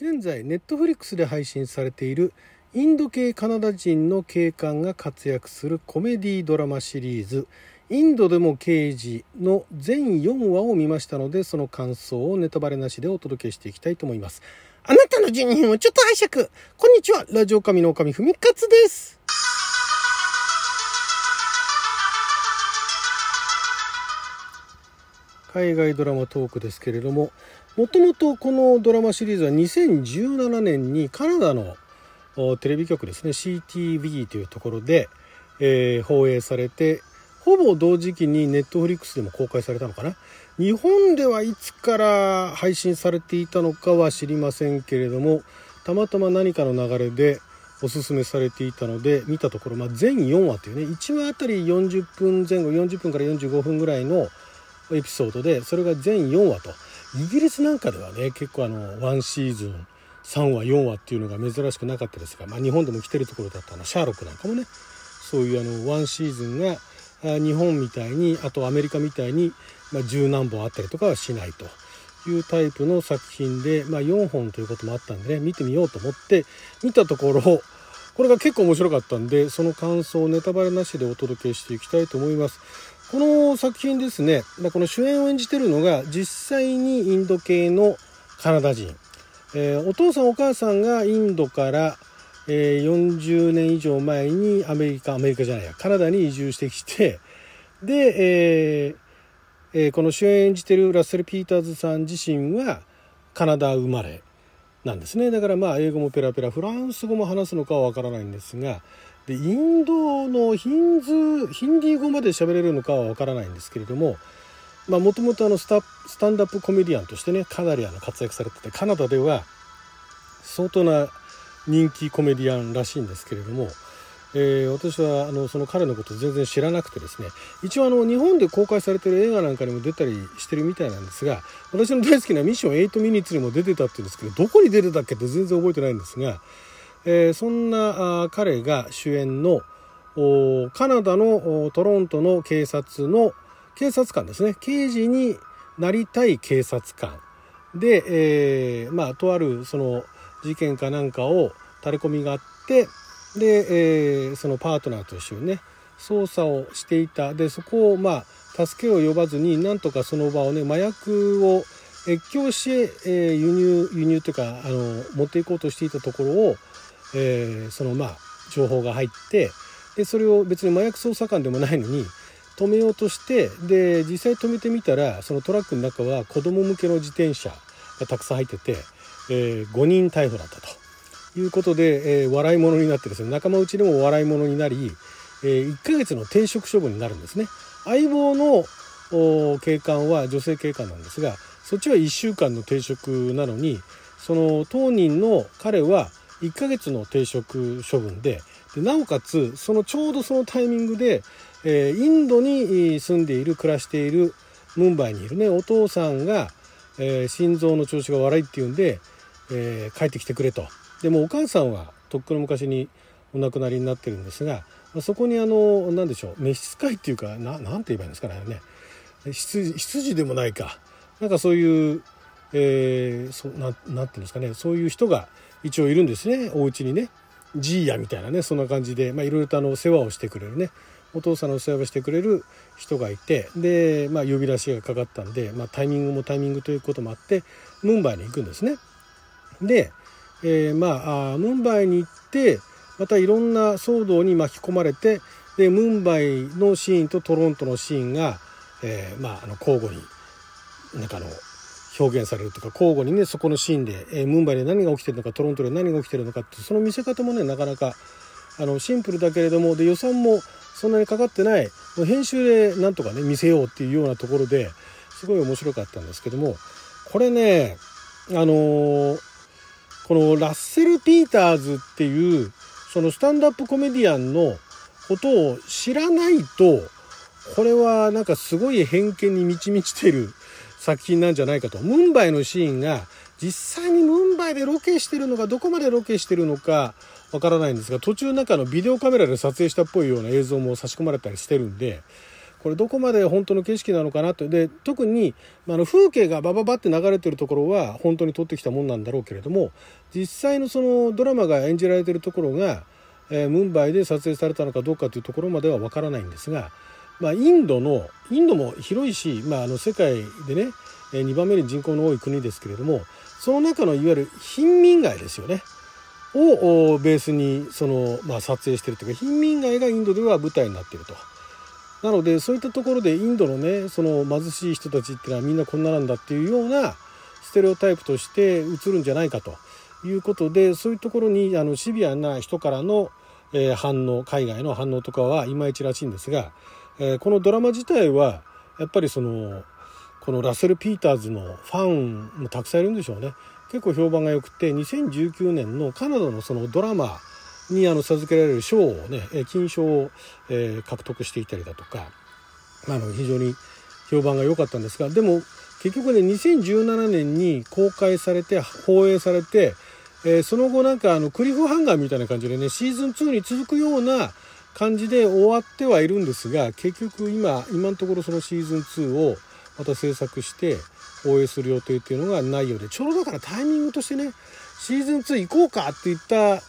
現在ネットフリックスで配信されているインド系カナダ人の警官が活躍するコメディドラマシリーズ「インドでも刑事」の全4話を見ましたのでその感想をネタバレなしでお届けしていきたいと思います。あなたの12分をちょっと拝借。こんにちは。ラジオ神の神ふみかつです。海外ドラマトークですけれどももともとこのドラマシリーズは2017年にカナダのテレビ局ですね CTV というところで、えー、放映されてほぼ同時期にネットフリックスでも公開されたのかな。日本ではいつから配信されていたのかは知りませんけれどもたまたま何かの流れでおすすめされていたので見たところ、まあ、全4話というね1話あたり40分前後40分から45分ぐらいのエピソードでそれが全4話と。イギリスなんかではね結構あの1シーズン3話4話っていうのが珍しくなかったですが、まあ、日本でも来てるところだったのシャーロックなんかもね。そういうあの1シーズンが日本みたいにあとアメリカみたいにまあ十何本あったりとかはしないと。いうタイプの作品で、まあ、4本ということもあったんでね見てみようと思って見たところこれが結構面白かったんでその感想をネタバレなしでお届けしていきたいと思います。この作品ですね、この主演を演じてるのが実際にインド系のカナダ人、えー、お父さんお母さんがインドから、えー、40年以上前にアメリカアメリカじゃないやカナダに移住してきてで、えーえー、この主演演じてるラッセル・ピーターズさん自身はカナダ生まれなんですね。だからまあ英語もペラペラフランス語も話すのかはわからないんですがでインドのヒンズヒンディー語まで喋れるのかはわからないんですけれどももともとスタスタンダップコメディアンとしてねかなりあの活躍されててカナダでは相当な人気コメディアンらしいんですけれども、えー、私はあのその彼のこと全然知らなくてですね一応あの日本で公開されてる映画なんかにも出たりしてるみたいなんですが私の大好きな「ミッション8ミニッツ」にも出てたって言うんですけどどこに出てたっけって全然覚えてないんですがえー、そんなあ彼が主演のカナダのトロントの警察の警察官ですね。刑事になりたい警察官。で、えー、まあとあるその事件かなんかをタレコミがあってで、えー、そのパートナーと一緒にね捜査をしていた。でそこをまあ助けを呼ばずになんとかその場をね麻薬を越境して、えー、輸入輸入というかあの持っていこうとしていたところをえー、そのまあ情報が入ってでそれを別に麻薬捜査官でもないのに止めようとしてで実際止めてみたらそのトラックの中は子供向けの自転車がたくさん入ってて、えー、5人逮捕だったということで、えー、笑い物になってですね仲間内でも笑い物になり、えー、1ヶ月の停職処分になるんですね。相棒の警官は女性警官なんですがそっちは1週間の停職なのにその当人の彼は1ヶ月の停職処分ででなおかつそのちょうどそのタイミングで、えー、インドに住んでいる暮らしているムンバイにいるねお父さんが、えー、心臓の調子が悪いっていうんで、えー、帰ってきてくれと。でもお母さんはとっくの昔にお亡くなりになってるんですがそこにあの何でしょう召使いっていうかななんて言えばいいんですかね執事でもないか。なんかそういう、えー、そななんていうんですかね。そういう人が一応いるんですね。お家にね。ジーヤみたいなね。そんな感じでいろいろとあの世話をしてくれるね。お父さんの世話をしてくれる人がいてで、まあ、呼び出しがかかったんで、まあ、タイミングもタイミングということもあってムンバイに行くんですね。で、えー、まあムンバイに行ってまたいろんな騒動に巻き込まれてでムンバイのシーンとトロントのシーンが、えー、まあ、あの交互になんかあの表現されるとか交互にねそこのシーンで、えー、ムンバイで何が起きてるのかトロントで何が起きてるのかってその見せ方もねなかなかあのシンプルだけれどもで予算もそんなにかかってない編集でなんとかね見せようっていうようなところですごい面白かったんですけどもこれねあのー、このラッセル・ピーターズっていうそのスタンダップコメディアンのことを知らないとこれはなんかすごい偏見に満ち満ちてる作品なんじゃないかと。ムンバイのシーンが実際にムンバイでロケしてるのかどこまでロケしてるのかわからないんですが途中中のビデオカメラで撮影したっぽいような映像も差し込まれたりしてるんでこれどこまで本当の景色なのかなとで特に、まあ、の風景がバババって流れてるところは本当に撮ってきたもんなんだろうけれども実際のそのドラマが演じられてるところが、えー、ムンバイで撮影されたのかどうかというところまではわからないんですが、まあ、インドのインドも広いし、まあ、あの世界でね2番目に人口の多い国ですけれどもその中のいわゆる貧民街ですよねをベースにその、まあ、撮影してるというか貧民街がインドでは舞台になっていると。なのでそういったところでインドのねその貧しい人たちっていうのはみんなこんななんだっていうようなステレオタイプとして映るんじゃないかということでそういうところにあのシビアな人からの、えー、反応海外の反応とかはいまいちらしいんですが、えー、このドラマ自体はやっぱりそのこのラッセル・ピーターズのファンもたくさんいるんでしょうね。結構評判が良くて2019年のカナダのそのドラマにあの授けられる賞をね金賞を、えー、獲得していたりだとかあの非常に評判が良かったんですがでも結局ね2017年に公開されて放映されて、えー、その後なんかあのクリフハンガーみたいな感じでねシーズン2に続くような感じで終わってはいるんですが結局今今のところそのシーズン2をまた制作して放映する予定っていうのがないようでちょうどだからタイミングとしてねシーズン2行こうかって言った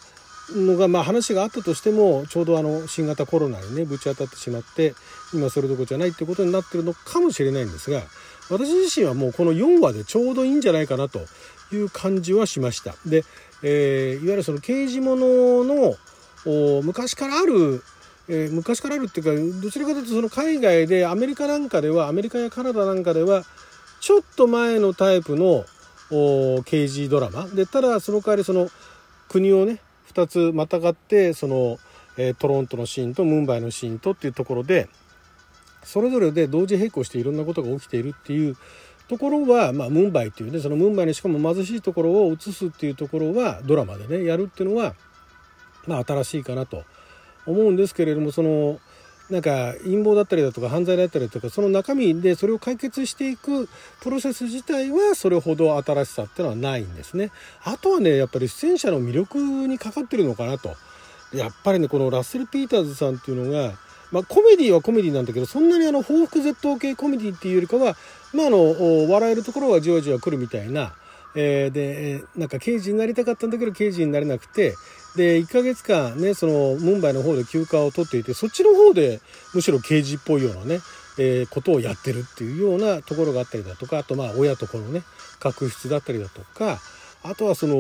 のが、まあ、話があったとしてもちょうどあの新型コロナにねぶち当たってしまって今それどころじゃないってことになってるのかもしれないんですが私自身はもうこの4話でちょうどいいんじゃないかなという感じはしました。で、えー、いわゆるその刑事物の昔からあるえー、昔からあるっていうかどちらかというとその海外でアメリカなんかではアメリカやカナダなんかではちょっと前のタイプの刑事ドラマ。でただその代わりその国をね2つまたがってその、えー、トロントのシーンとムンバイのシーンとっていうところでそれぞれで同時並行していろんなことが起きているっていうところは、まあ、ムンバイっていうねそのムンバイのしかも貧しいところを映すっていうところはドラマでねやるっていうのは、まあ、新しいかなと思うんですけれどもそのなんか陰謀だったりだとか犯罪だったりだとかその中身でそれを解決していくプロセス自体はそれほど新しさっていうのはないんですね。あとはねやっぱり出演者の魅力にかかってるのかなと。やっぱりねこのラッセル・ピーターズさんっていうのがまあ、コメディはコメディなんだけどそんなにあの報復絶倒系コメディっていうよりかは、まあ、あの笑えるところはじわじわ来るみたいな、えー、でなんか刑事になりたかったんだけど刑事になれなくてで1ヶ月間ねそのムンバイの方で休暇を取っていてそっちの方でむしろ刑事っぽいようなね、えー、ことをやってるっていうようなところがあったりだとかあとまあ親と子のね確執だったりだとかあとはその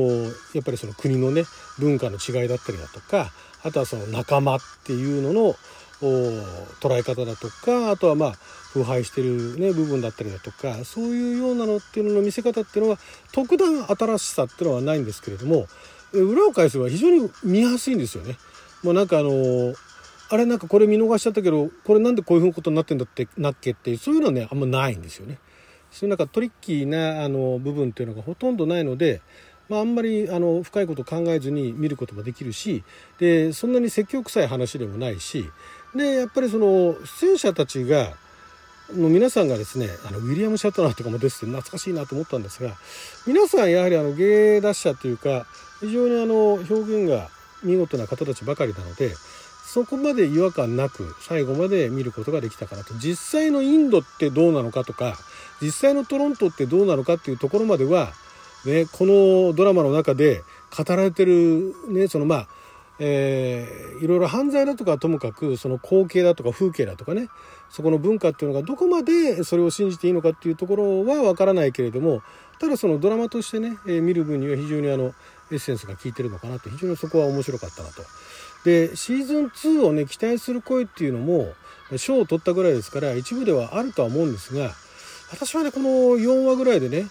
やっぱりその国のね文化の違いだったりだとかあとはその仲間っていうのの捉え方だとかあとはまあ腐敗してる、ね、部分だったりだとかそういうようなのっていうのの見せ方っていうのは特段新しさっていうのはないんですけれども裏を返せば非常に見やすいんですよね。もうなんかあのあれなんかこれ見逃しちゃったけどこれなんでこういうことになってんだってなっけってそういうのはねあんまないんですよね。そういうなんかトリッキーなあの部分っていうのがほとんどないので、まあ、あんまりあの深いこと考えずに見ることができるしでそんなに積極臭い話でもないしでやっぱりその出演者たちがの皆さんがですねあのウィリアム・シャトナーとかも出てて懐かしいなと思ったんですが皆さんやはりあの芸達者というか非常にあの表現が見事な方たちばかりなのでそこまで違和感なく最後まで見ることができたかなと。実際のインドってどうなのかとか実際のトロントってどうなのかっていうところまでは、ね、このドラマの中で語られてる、ね、そのまあえー、いろいろ犯罪だとかともかくその光景だとか風景だとかねそこの文化っていうのがどこまでそれを信じていいのかっていうところはわからないけれどもただそのドラマとしてね、えー、見る分には非常にあのエッセンスが効いてるのかなと非常にそこは面白かったなと。でシーズン2をね期待する声っていうのも賞を取ったぐらいですから一部ではあるとは思うんですが私はねこの4話ぐらいでね、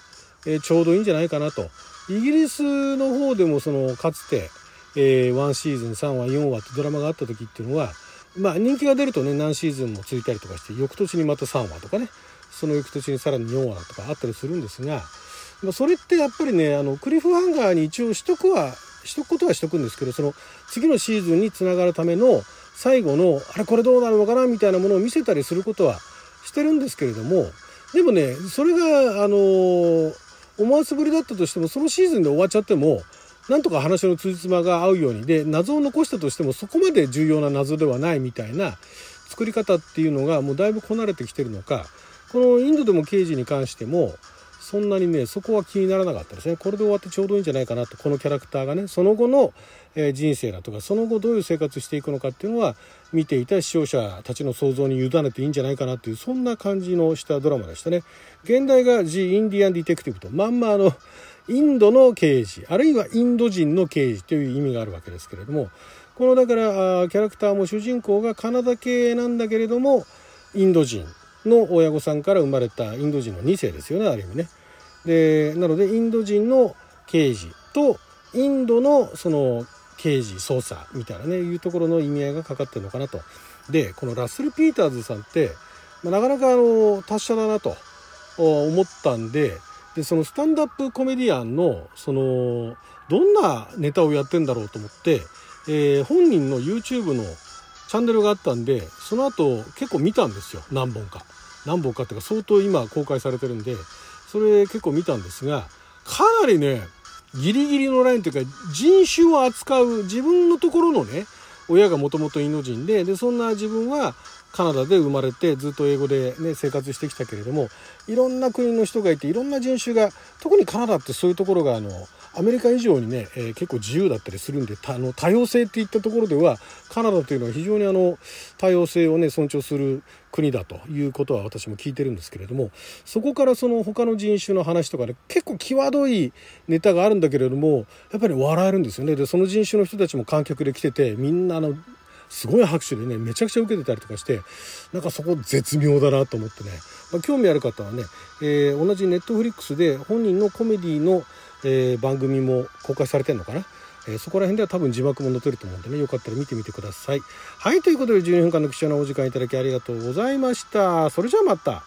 えー、ちょうどいいんじゃないかなと。イギリスの方でもそのかつて、えー、1シーズン3話4話ってドラマがあった時っていうのはまあ人気が出るとね何シーズンも続いたりとかして翌年にまた3話とかねその翌年にさらに4話とかあったりするんですがまあ、それってやっぱりねあのクリフハンガーに一応しとくはしとくことはしとくんですけどその次のシーズンにつながるための最後のあれこれどうなるのかなみたいなものを見せたりすることはしてるんですけれどもでもねそれがあの思わせぶりだったとしてもそのシーズンで終わっちゃってもなんとか話のつじつまが合うように。で謎を残したとしてもそこまで重要な謎ではないみたいな作り方っていうのがもうだいぶこなれてきてるのか。このインドでも刑事に関してもそんなにねそこは気にならなかったですね。これで終わってちょうどいいんじゃないかなと。このキャラクターがねその後の、人生だとかその後どういう生活していくのかっていうのは見ていた視聴者たちの想像に委ねていいんじゃないかなっていうそんな感じのしたドラマでしたね。現代が「ジ・インディアン・ディテクティブ」と。まんまあのインドの刑事あるいはインド人の刑事という意味があるわけですけれどもこのだからキャラクターも主人公がカナダ系なんだけれどもインド人の親御さんから生まれたインド人の2世ですよねある意味ね。でなのでインド人の刑事とインドのその刑事捜査みたいなねいうところの意味合いがかかってるのかなと。でこのラッセル・ピーターズさんって、まあ、なかなかあの達者だなと思ったんででそのスタンダップコメディアンのそのどんなネタをやってんだろうと思って、えー、本人の YouTube のチャンネルがあったんでその後結構見たんですよ。何本か。何本かっていうか相当今公開されてるんでそれ結構見たんですがかなりねギリギリのラインというか人種を扱う自分のところのね親がもともとインド人ででそんな自分はカナダで生まれてずっと英語で、ね、生活してきたけれどもいろんな国の人がいていろんな人種が特にカナダってそういうところがあのアメリカ以上にね、えー、結構自由だったりするんであの多様性っていったところではカナダというのは非常にあの多様性をね尊重する国だということは私も聞いてるんですけれどもそこからその他の人種の話とかね結構際どいネタがあるんだけれどもやっぱり笑えるんですよね。でその人種の人たちも観客で来ててみんなあのすごい拍手でねめちゃくちゃ受けてたりとかしてなんかそこ絶妙だなと思ってね、まあ、興味ある方はね、えー、同じネットフリックスで本人のコメディのえー、番組も公開されてるのかな、えー、そこら辺では多分字幕も載ってると思うんでねよかったら見てみてください。はいということで12分間の貴重なお時間いただきありがとうございました。それじゃあまた。